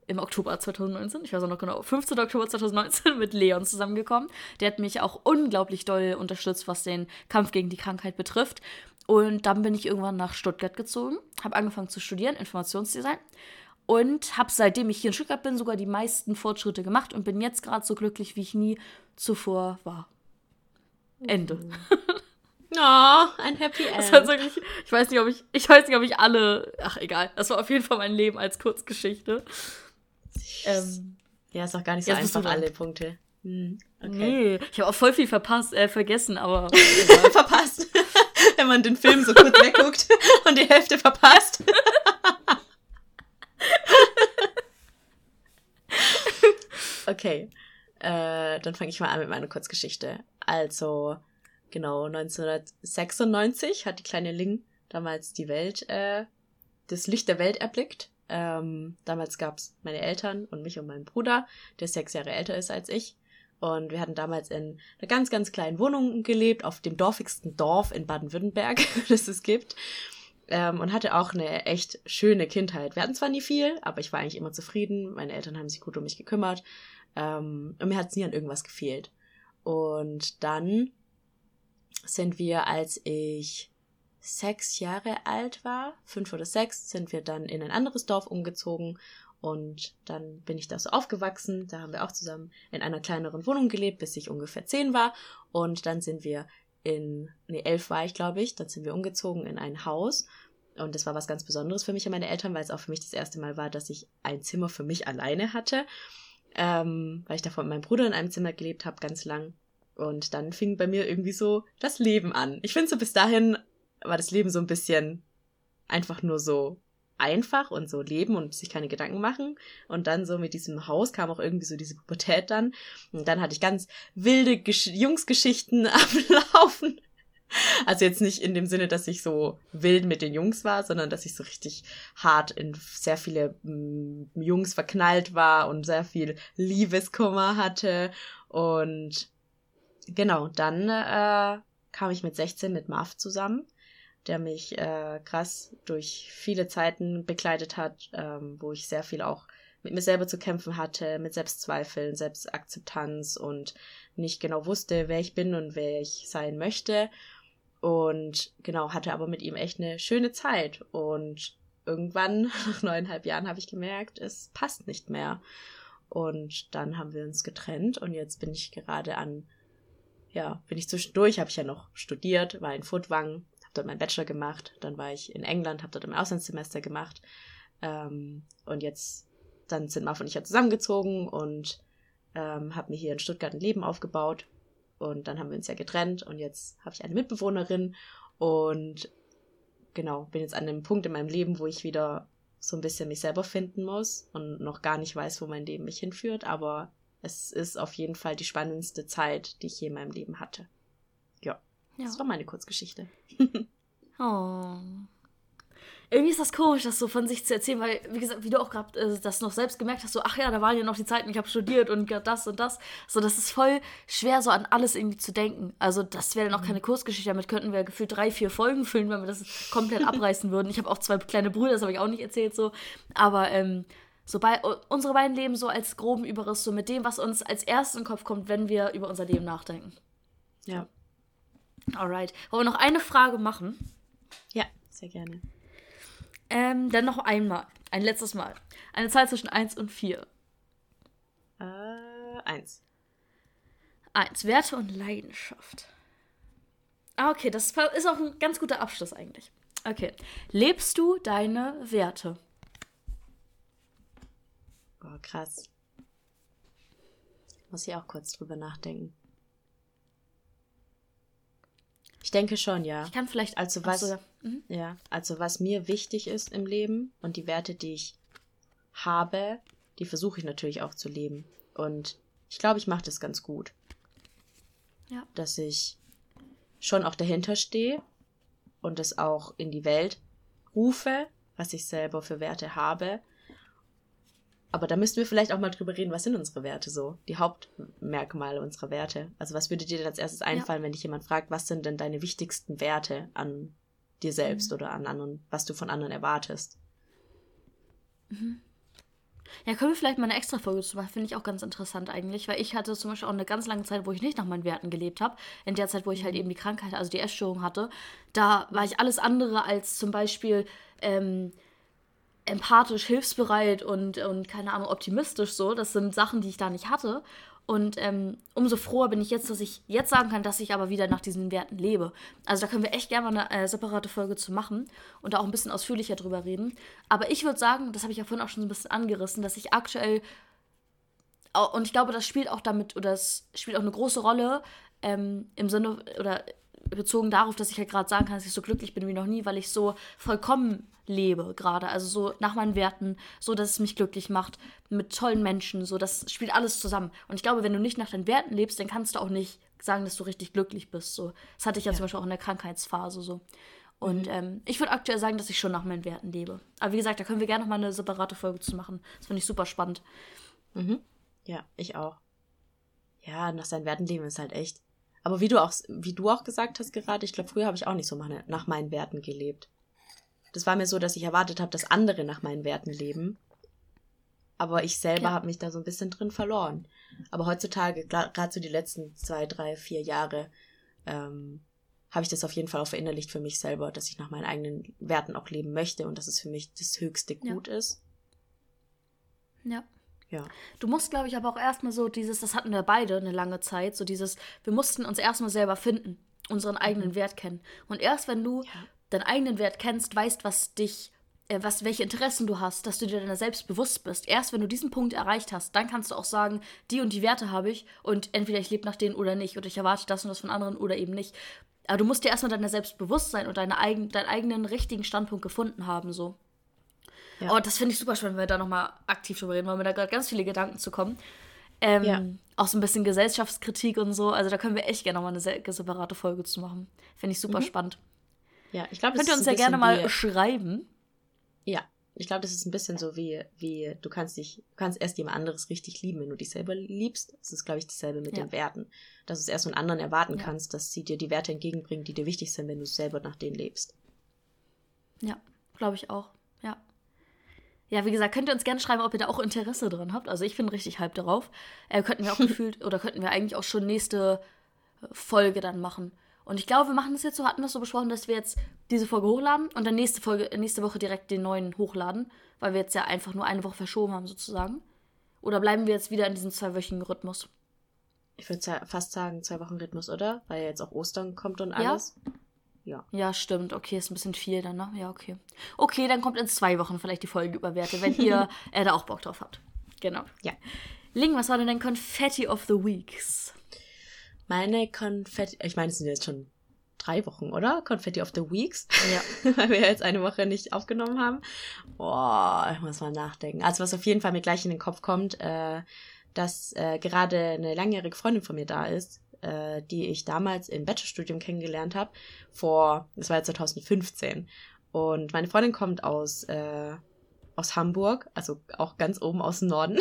im Oktober 2019, ich weiß auch noch genau, 15. Oktober 2019 mit Leon zusammengekommen. Der hat mich auch unglaublich doll unterstützt, was den Kampf gegen die Krankheit betrifft. Und dann bin ich irgendwann nach Stuttgart gezogen, habe angefangen zu studieren, Informationsdesign. Und habe seitdem ich hier in Stuttgart bin, sogar die meisten Fortschritte gemacht und bin jetzt gerade so glücklich, wie ich nie zuvor war. Ende. Oh, ein Happy End. Das wirklich, ich weiß nicht, ob ich, ich weiß nicht, ob ich alle, ach egal, das war auf jeden Fall mein Leben als Kurzgeschichte. Ähm, ja, ist auch gar nicht so einfach, alle Punkte. Hm, okay. Nee, ich habe auch voll viel verpasst, äh, vergessen, aber. verpasst. Wenn man den Film so kurz wegguckt und die Hälfte verpasst. okay. Äh, dann fange ich mal an mit meiner Kurzgeschichte. Also, genau, 1996 hat die kleine Ling damals die Welt, äh, das Licht der Welt erblickt. Ähm, damals gab's meine Eltern und mich und meinen Bruder, der sechs Jahre älter ist als ich. Und wir hatten damals in einer ganz, ganz kleinen Wohnung gelebt, auf dem dorfigsten Dorf in Baden-Württemberg, das es gibt. Ähm, und hatte auch eine echt schöne Kindheit. Wir hatten zwar nie viel, aber ich war eigentlich immer zufrieden. Meine Eltern haben sich gut um mich gekümmert. Ähm, und mir hat es nie an irgendwas gefehlt. Und dann sind wir, als ich sechs Jahre alt war, fünf oder sechs, sind wir dann in ein anderes Dorf umgezogen und dann bin ich da so aufgewachsen. Da haben wir auch zusammen in einer kleineren Wohnung gelebt, bis ich ungefähr zehn war. Und dann sind wir in, nee, elf war ich, glaube ich, dann sind wir umgezogen in ein Haus. Und das war was ganz Besonderes für mich und meine Eltern, weil es auch für mich das erste Mal war, dass ich ein Zimmer für mich alleine hatte. Ähm, weil ich davor mit meinem Bruder in einem Zimmer gelebt habe, ganz lang. Und dann fing bei mir irgendwie so das Leben an. Ich finde so bis dahin war das Leben so ein bisschen einfach nur so einfach und so leben und sich keine Gedanken machen. Und dann so mit diesem Haus kam auch irgendwie so diese Pubertät dann. Und dann hatte ich ganz wilde Gesch Jungsgeschichten ablaufen. Also jetzt nicht in dem Sinne, dass ich so wild mit den Jungs war, sondern dass ich so richtig hart in sehr viele mm, Jungs verknallt war und sehr viel Liebeskummer hatte. Und genau, dann äh, kam ich mit 16 mit Marv zusammen der mich äh, krass durch viele Zeiten begleitet hat, ähm, wo ich sehr viel auch mit mir selber zu kämpfen hatte, mit Selbstzweifeln, Selbstakzeptanz und nicht genau wusste, wer ich bin und wer ich sein möchte. Und genau, hatte aber mit ihm echt eine schöne Zeit. Und irgendwann, nach neuneinhalb Jahren, habe ich gemerkt, es passt nicht mehr. Und dann haben wir uns getrennt und jetzt bin ich gerade an, ja, bin ich zwischendurch, habe ich ja noch studiert, war in Furtwangen dort meinen Bachelor gemacht, dann war ich in England, habe dort ein Auslandssemester gemacht ähm, und jetzt dann sind Marv und ich ja zusammengezogen und ähm, habe mir hier in Stuttgart ein Leben aufgebaut und dann haben wir uns ja getrennt und jetzt habe ich eine Mitbewohnerin und genau, bin jetzt an einem Punkt in meinem Leben, wo ich wieder so ein bisschen mich selber finden muss und noch gar nicht weiß, wo mein Leben mich hinführt, aber es ist auf jeden Fall die spannendste Zeit, die ich je in meinem Leben hatte. Ja. Das war meine Kurzgeschichte. oh. Irgendwie ist das komisch, das so von sich zu erzählen, weil, wie gesagt, wie du auch gerade äh, das noch selbst gemerkt hast, so, ach ja, da waren ja noch die Zeiten, ich habe studiert und das und das. So, das ist voll schwer, so an alles irgendwie zu denken. Also, das wäre dann auch mhm. keine Kurzgeschichte, damit könnten wir gefühlt drei, vier Folgen füllen, wenn wir das komplett abreißen würden. Ich habe auch zwei kleine Brüder, das habe ich auch nicht erzählt, so. Aber, ähm, so bei unsere beiden Leben so als groben Überriss, so mit dem, was uns als erstes in den Kopf kommt, wenn wir über unser Leben nachdenken. Ja. Alright. Wollen wir noch eine Frage machen? Ja, sehr gerne. Ähm, dann noch einmal. Ein letztes Mal. Eine Zahl zwischen 1 und 4. Äh, 1. 1. Werte und Leidenschaft. Ah, okay, das ist auch ein ganz guter Abschluss eigentlich. Okay. Lebst du deine Werte? Oh, krass. Muss ich auch kurz drüber nachdenken. Ich denke schon, ja. Ich kann vielleicht. Also was, so, mhm. ja, also was mir wichtig ist im Leben und die Werte, die ich habe, die versuche ich natürlich auch zu leben. Und ich glaube, ich mache das ganz gut. Ja. Dass ich schon auch dahinter stehe und es auch in die Welt rufe, was ich selber für Werte habe aber da müssten wir vielleicht auch mal drüber reden, was sind unsere Werte so? Die Hauptmerkmale unserer Werte. Also was würde dir denn als erstes einfallen, ja. wenn dich jemand fragt, was sind denn deine wichtigsten Werte an dir selbst mhm. oder an anderen, was du von anderen erwartest? Mhm. Ja, können wir vielleicht mal eine extra Folge zu machen, finde ich auch ganz interessant eigentlich, weil ich hatte zum Beispiel auch eine ganz lange Zeit, wo ich nicht nach meinen Werten gelebt habe. In der Zeit, wo ich halt mhm. eben die Krankheit, also die Essstörung hatte, da war ich alles andere als zum Beispiel ähm, empathisch, hilfsbereit und, und keine Ahnung, optimistisch so. Das sind Sachen, die ich da nicht hatte. Und ähm, umso froher bin ich jetzt, dass ich jetzt sagen kann, dass ich aber wieder nach diesen Werten lebe. Also da können wir echt gerne mal eine äh, separate Folge zu machen und da auch ein bisschen ausführlicher drüber reden. Aber ich würde sagen, das habe ich ja vorhin auch schon so ein bisschen angerissen, dass ich aktuell, und ich glaube, das spielt auch damit, oder das spielt auch eine große Rolle ähm, im Sinne, oder bezogen darauf, dass ich halt gerade sagen kann, dass ich so glücklich bin wie noch nie, weil ich so vollkommen lebe gerade. Also so nach meinen Werten, so dass es mich glücklich macht, mit tollen Menschen, so das spielt alles zusammen. Und ich glaube, wenn du nicht nach deinen Werten lebst, dann kannst du auch nicht sagen, dass du richtig glücklich bist. So. Das hatte ich ja, ja. zum Beispiel auch in der Krankheitsphase so. Und mhm. ähm, ich würde aktuell sagen, dass ich schon nach meinen Werten lebe. Aber wie gesagt, da können wir gerne noch mal eine separate Folge zu machen. Das finde ich super spannend. Mhm. Ja, ich auch. ja, nach seinen Werten leben ist halt echt. Aber wie du auch, wie du auch gesagt hast gerade, ich glaube, früher habe ich auch nicht so meine, nach meinen Werten gelebt. Das war mir so, dass ich erwartet habe, dass andere nach meinen Werten leben. Aber ich selber ja. habe mich da so ein bisschen drin verloren. Aber heutzutage, gerade so die letzten zwei, drei, vier Jahre, ähm, habe ich das auf jeden Fall auch verinnerlicht für mich selber, dass ich nach meinen eigenen Werten auch leben möchte und dass es für mich das höchste Gut ja. ist. Ja. Ja. Du musst, glaube ich, aber auch erstmal so dieses, das hatten wir beide eine lange Zeit, so dieses, wir mussten uns erstmal selber finden, unseren eigenen mhm. Wert kennen. Und erst wenn du ja. deinen eigenen Wert kennst, weißt, was dich, äh, was, welche Interessen du hast, dass du dir deiner selbst bewusst bist. Erst wenn du diesen Punkt erreicht hast, dann kannst du auch sagen, die und die Werte habe ich und entweder ich lebe nach denen oder nicht oder ich erwarte das und das von anderen oder eben nicht. Aber du musst dir erstmal deiner selbst bewusst sein und deine eigen, deinen eigenen richtigen Standpunkt gefunden haben, so. Ja. Oh, das finde ich super spannend, wenn wir da nochmal aktiv drüber reden, weil mir da gerade ganz viele Gedanken zu kommen. Ähm, ja. Auch so ein bisschen Gesellschaftskritik und so. Also da können wir echt gerne nochmal eine separate Folge zu machen. Finde ich super mhm. spannend. Ja, ich glaube, könnt ihr uns ja gerne mal schreiben. Ja, ich glaube, das ist ein bisschen so wie, wie du kannst dich, du kannst erst jemand anderes richtig lieben, wenn du dich selber liebst. Das ist, glaube ich, dasselbe mit ja. den Werten. Dass du es erst von anderen erwarten ja. kannst, dass sie dir die Werte entgegenbringen, die dir wichtig sind, wenn du selber nach denen lebst. Ja, glaube ich auch. Ja. Wie gesagt, könnt ihr uns gerne schreiben, ob ihr da auch Interesse dran habt. Also ich bin richtig hype darauf. Äh, könnten wir auch gefühlt, oder könnten wir eigentlich auch schon nächste äh, Folge dann machen. Und ich glaube, wir machen das jetzt so, hatten wir es so besprochen, dass wir jetzt diese Folge hochladen und dann nächste Folge, nächste Woche direkt den neuen hochladen, weil wir jetzt ja einfach nur eine Woche verschoben haben, sozusagen. Oder bleiben wir jetzt wieder in diesem zweiwöchigen Rhythmus? Ich würde fast sagen, zwei Wochen Rhythmus, oder? Weil ja jetzt auch Ostern kommt und alles. Ja. Ja. Ja, stimmt. Okay, ist ein bisschen viel dann, ne? Ja, okay. Okay, dann kommt in zwei Wochen vielleicht die Folge über Werte, wenn ihr äh, da auch Bock drauf habt. Genau. Ja. Ling, was war denn dein Confetti of the Weeks? Meine Konfetti, ich meine, es sind jetzt schon drei Wochen, oder? Confetti of the Weeks. Ja. Weil wir jetzt eine Woche nicht aufgenommen haben. Boah, ich muss mal nachdenken. Also, was auf jeden Fall mir gleich in den Kopf kommt, äh, dass äh, gerade eine langjährige Freundin von mir da ist, äh, die ich damals im Bachelorstudium kennengelernt habe, vor, das war ja 2015. Und meine Freundin kommt aus, äh, aus Hamburg, also auch ganz oben aus dem Norden.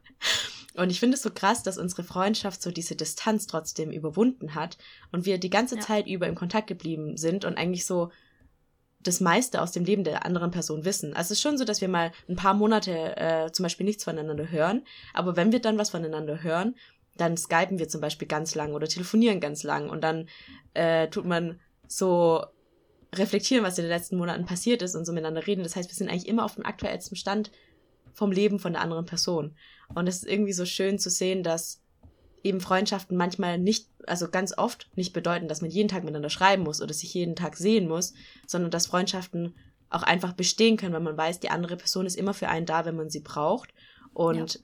und ich finde es so krass, dass unsere Freundschaft so diese Distanz trotzdem überwunden hat und wir die ganze ja. Zeit über im Kontakt geblieben sind und eigentlich so das meiste aus dem Leben der anderen Person wissen. Also es ist schon so, dass wir mal ein paar Monate äh, zum Beispiel nichts voneinander hören, aber wenn wir dann was voneinander hören, dann skypen wir zum Beispiel ganz lang oder telefonieren ganz lang und dann äh, tut man so reflektieren, was in den letzten Monaten passiert ist und so miteinander reden. Das heißt, wir sind eigentlich immer auf dem aktuellsten Stand vom Leben von der anderen Person. Und es ist irgendwie so schön zu sehen, dass eben Freundschaften manchmal nicht, also ganz oft nicht bedeuten, dass man jeden Tag miteinander schreiben muss oder sich jeden Tag sehen muss, sondern dass Freundschaften auch einfach bestehen können, wenn man weiß, die andere Person ist immer für einen da, wenn man sie braucht. Und ja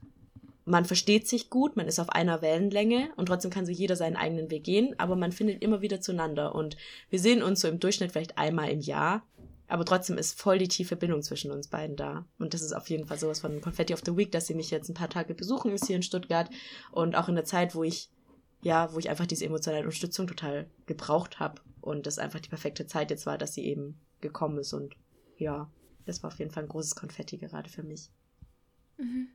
man versteht sich gut, man ist auf einer Wellenlänge und trotzdem kann so jeder seinen eigenen Weg gehen, aber man findet immer wieder zueinander und wir sehen uns so im Durchschnitt vielleicht einmal im Jahr, aber trotzdem ist voll die tiefe Bindung zwischen uns beiden da. Und das ist auf jeden Fall sowas von Confetti of the Week, dass sie mich jetzt ein paar Tage besuchen ist hier in Stuttgart und auch in der Zeit, wo ich, ja, wo ich einfach diese emotionale Unterstützung total gebraucht habe und das einfach die perfekte Zeit jetzt war, dass sie eben gekommen ist und ja, das war auf jeden Fall ein großes Konfetti gerade für mich. Mhm.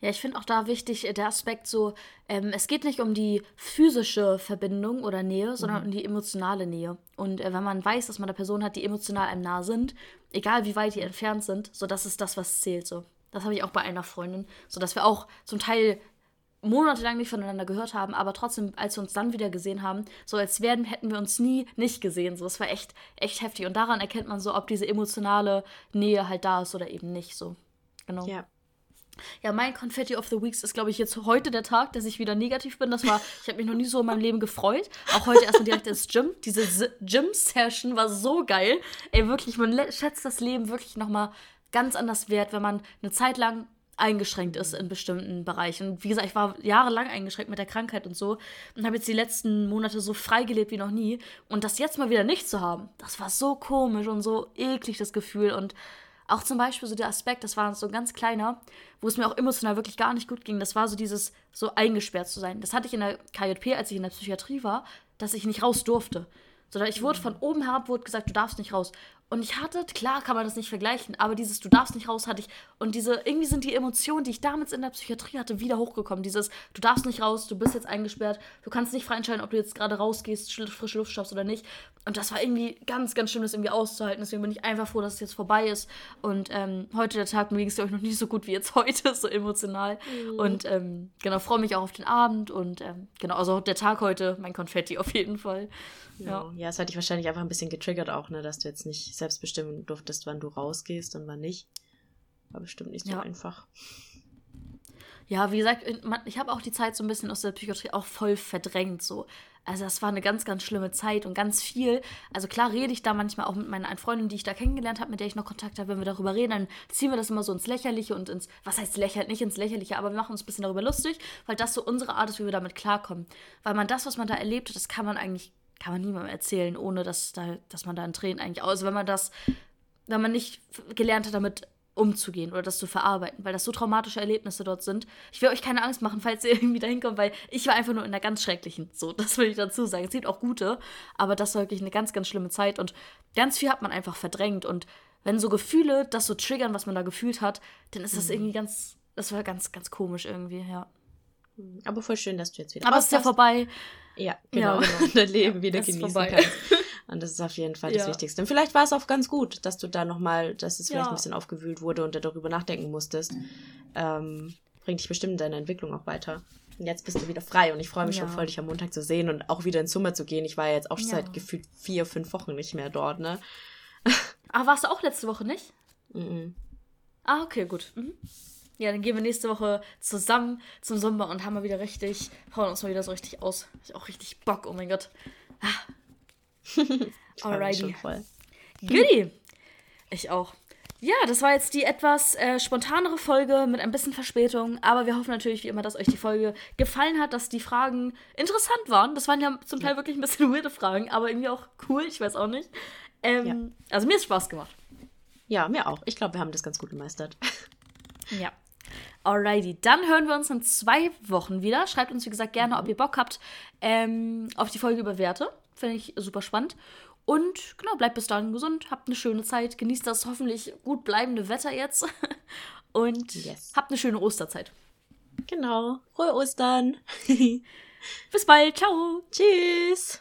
Ja, ich finde auch da wichtig äh, der Aspekt so, ähm, es geht nicht um die physische Verbindung oder Nähe, sondern mhm. um die emotionale Nähe. Und äh, wenn man weiß, dass man eine Person hat, die emotional einem nah sind, egal wie weit die entfernt sind, so das ist das, was zählt. So. Das habe ich auch bei einer Freundin, so dass wir auch zum Teil monatelang nicht voneinander gehört haben, aber trotzdem, als wir uns dann wieder gesehen haben, so als wären, hätten wir uns nie nicht gesehen. So, es war echt, echt heftig. Und daran erkennt man so, ob diese emotionale Nähe halt da ist oder eben nicht. So, genau. Ja. Ja, mein Confetti of the Weeks ist, glaube ich, jetzt heute der Tag, dass ich wieder negativ bin. Das war, ich habe mich noch nie so in meinem Leben gefreut. Auch heute erstmal direkt ins Gym. Diese Gym-Session war so geil. Ey, wirklich, man schätzt das Leben wirklich nochmal ganz anders wert, wenn man eine Zeit lang eingeschränkt ist in bestimmten Bereichen. Und wie gesagt, ich war jahrelang eingeschränkt mit der Krankheit und so und habe jetzt die letzten Monate so frei gelebt wie noch nie. Und das jetzt mal wieder nicht zu haben, das war so komisch und so eklig, das Gefühl. Und auch zum Beispiel so der Aspekt, das war so ein ganz kleiner, wo es mir auch emotional wirklich gar nicht gut ging. Das war so dieses, so eingesperrt zu sein. Das hatte ich in der KJP, als ich in der Psychiatrie war, dass ich nicht raus durfte. Sondern ich wurde von oben herab wurde gesagt, du darfst nicht raus. Und ich hatte, klar kann man das nicht vergleichen, aber dieses Du darfst nicht raus hatte ich. Und diese, irgendwie sind die Emotionen, die ich damals in der Psychiatrie hatte, wieder hochgekommen. Dieses Du darfst nicht raus, du bist jetzt eingesperrt, du kannst nicht frei entscheiden, ob du jetzt gerade rausgehst, frische Luft schaffst oder nicht. Und das war irgendwie ganz, ganz schlimm, das irgendwie auszuhalten. Deswegen bin ich einfach froh, dass es jetzt vorbei ist. Und ähm, heute der Tag, mir ging es, glaube ich, noch nicht so gut wie jetzt heute, so emotional. Mhm. Und ähm, genau, freue mich auch auf den Abend. Und ähm, genau, also der Tag heute, mein Konfetti auf jeden Fall. Ja, ja, es hat dich wahrscheinlich einfach ein bisschen getriggert auch, ne, dass du jetzt nicht selbst bestimmen durftest, wann du rausgehst und wann nicht. War bestimmt nicht so ja. einfach. Ja, wie gesagt, ich habe auch die Zeit so ein bisschen aus der Psychiatrie auch voll verdrängt. So. Also das war eine ganz, ganz schlimme Zeit und ganz viel. Also klar rede ich da manchmal auch mit meiner Freundin, die ich da kennengelernt habe, mit der ich noch Kontakt habe, wenn wir darüber reden, dann ziehen wir das immer so ins Lächerliche und ins, was heißt lächerlich, nicht ins Lächerliche, aber wir machen uns ein bisschen darüber lustig, weil das so unsere Art ist, wie wir damit klarkommen. Weil man das, was man da erlebt hat, das kann man eigentlich kann man niemandem erzählen, ohne dass, da, dass man da in Tränen eigentlich aus, wenn man das, wenn man nicht gelernt hat, damit umzugehen oder das zu verarbeiten, weil das so traumatische Erlebnisse dort sind. Ich will euch keine Angst machen, falls ihr irgendwie dahin kommt, weil ich war einfach nur in einer ganz schrecklichen, so, das will ich dazu sagen. Es gibt auch gute, aber das war wirklich eine ganz, ganz schlimme Zeit und ganz viel hat man einfach verdrängt und wenn so Gefühle das so triggern, was man da gefühlt hat, dann ist das mhm. irgendwie ganz, das war ganz, ganz komisch irgendwie, ja. Aber voll schön, dass du jetzt wieder Aber es ist ja vorbei. Ja, genau. Ja, genau. Dein Leben ja, wieder genießen vorbei. kannst. Und das ist auf jeden Fall das ja. Wichtigste. Und vielleicht war es auch ganz gut, dass du da nochmal, dass es vielleicht ein bisschen aufgewühlt wurde und du darüber nachdenken musstest. Ähm, bringt dich bestimmt in deiner Entwicklung auch weiter. Und jetzt bist du wieder frei und ich freue mich schon voll, dich am Montag zu sehen und auch wieder ins Zimmer zu gehen. Ich war ja jetzt auch seit gefühlt vier, fünf Wochen nicht mehr dort, ne? Ah, warst du auch letzte Woche nicht? Mhm. Ah, okay, gut. Mhm. Ja, dann gehen wir nächste Woche zusammen zum Sommer und haben mal wieder richtig, hauen uns mal wieder so richtig aus. Ich auch richtig Bock, oh mein Gott. Ah. Alrighty. Goodie. Ich auch. Ja, das war jetzt die etwas äh, spontanere Folge mit ein bisschen Verspätung, aber wir hoffen natürlich wie immer, dass euch die Folge gefallen hat, dass die Fragen interessant waren. Das waren ja zum Teil ja. wirklich ein bisschen weirde Fragen, aber irgendwie auch cool, ich weiß auch nicht. Ähm, ja. Also mir ist Spaß gemacht. Ja, mir auch. Ich glaube, wir haben das ganz gut gemeistert. Ja. Alrighty, dann hören wir uns in zwei Wochen wieder. Schreibt uns, wie gesagt, gerne, ob ihr Bock habt ähm, auf die Folge über Werte. Finde ich super spannend. Und genau, bleibt bis dahin gesund, habt eine schöne Zeit, genießt das hoffentlich gut bleibende Wetter jetzt und yes. habt eine schöne Osterzeit. Genau, frohe Ostern. bis bald, ciao. Tschüss.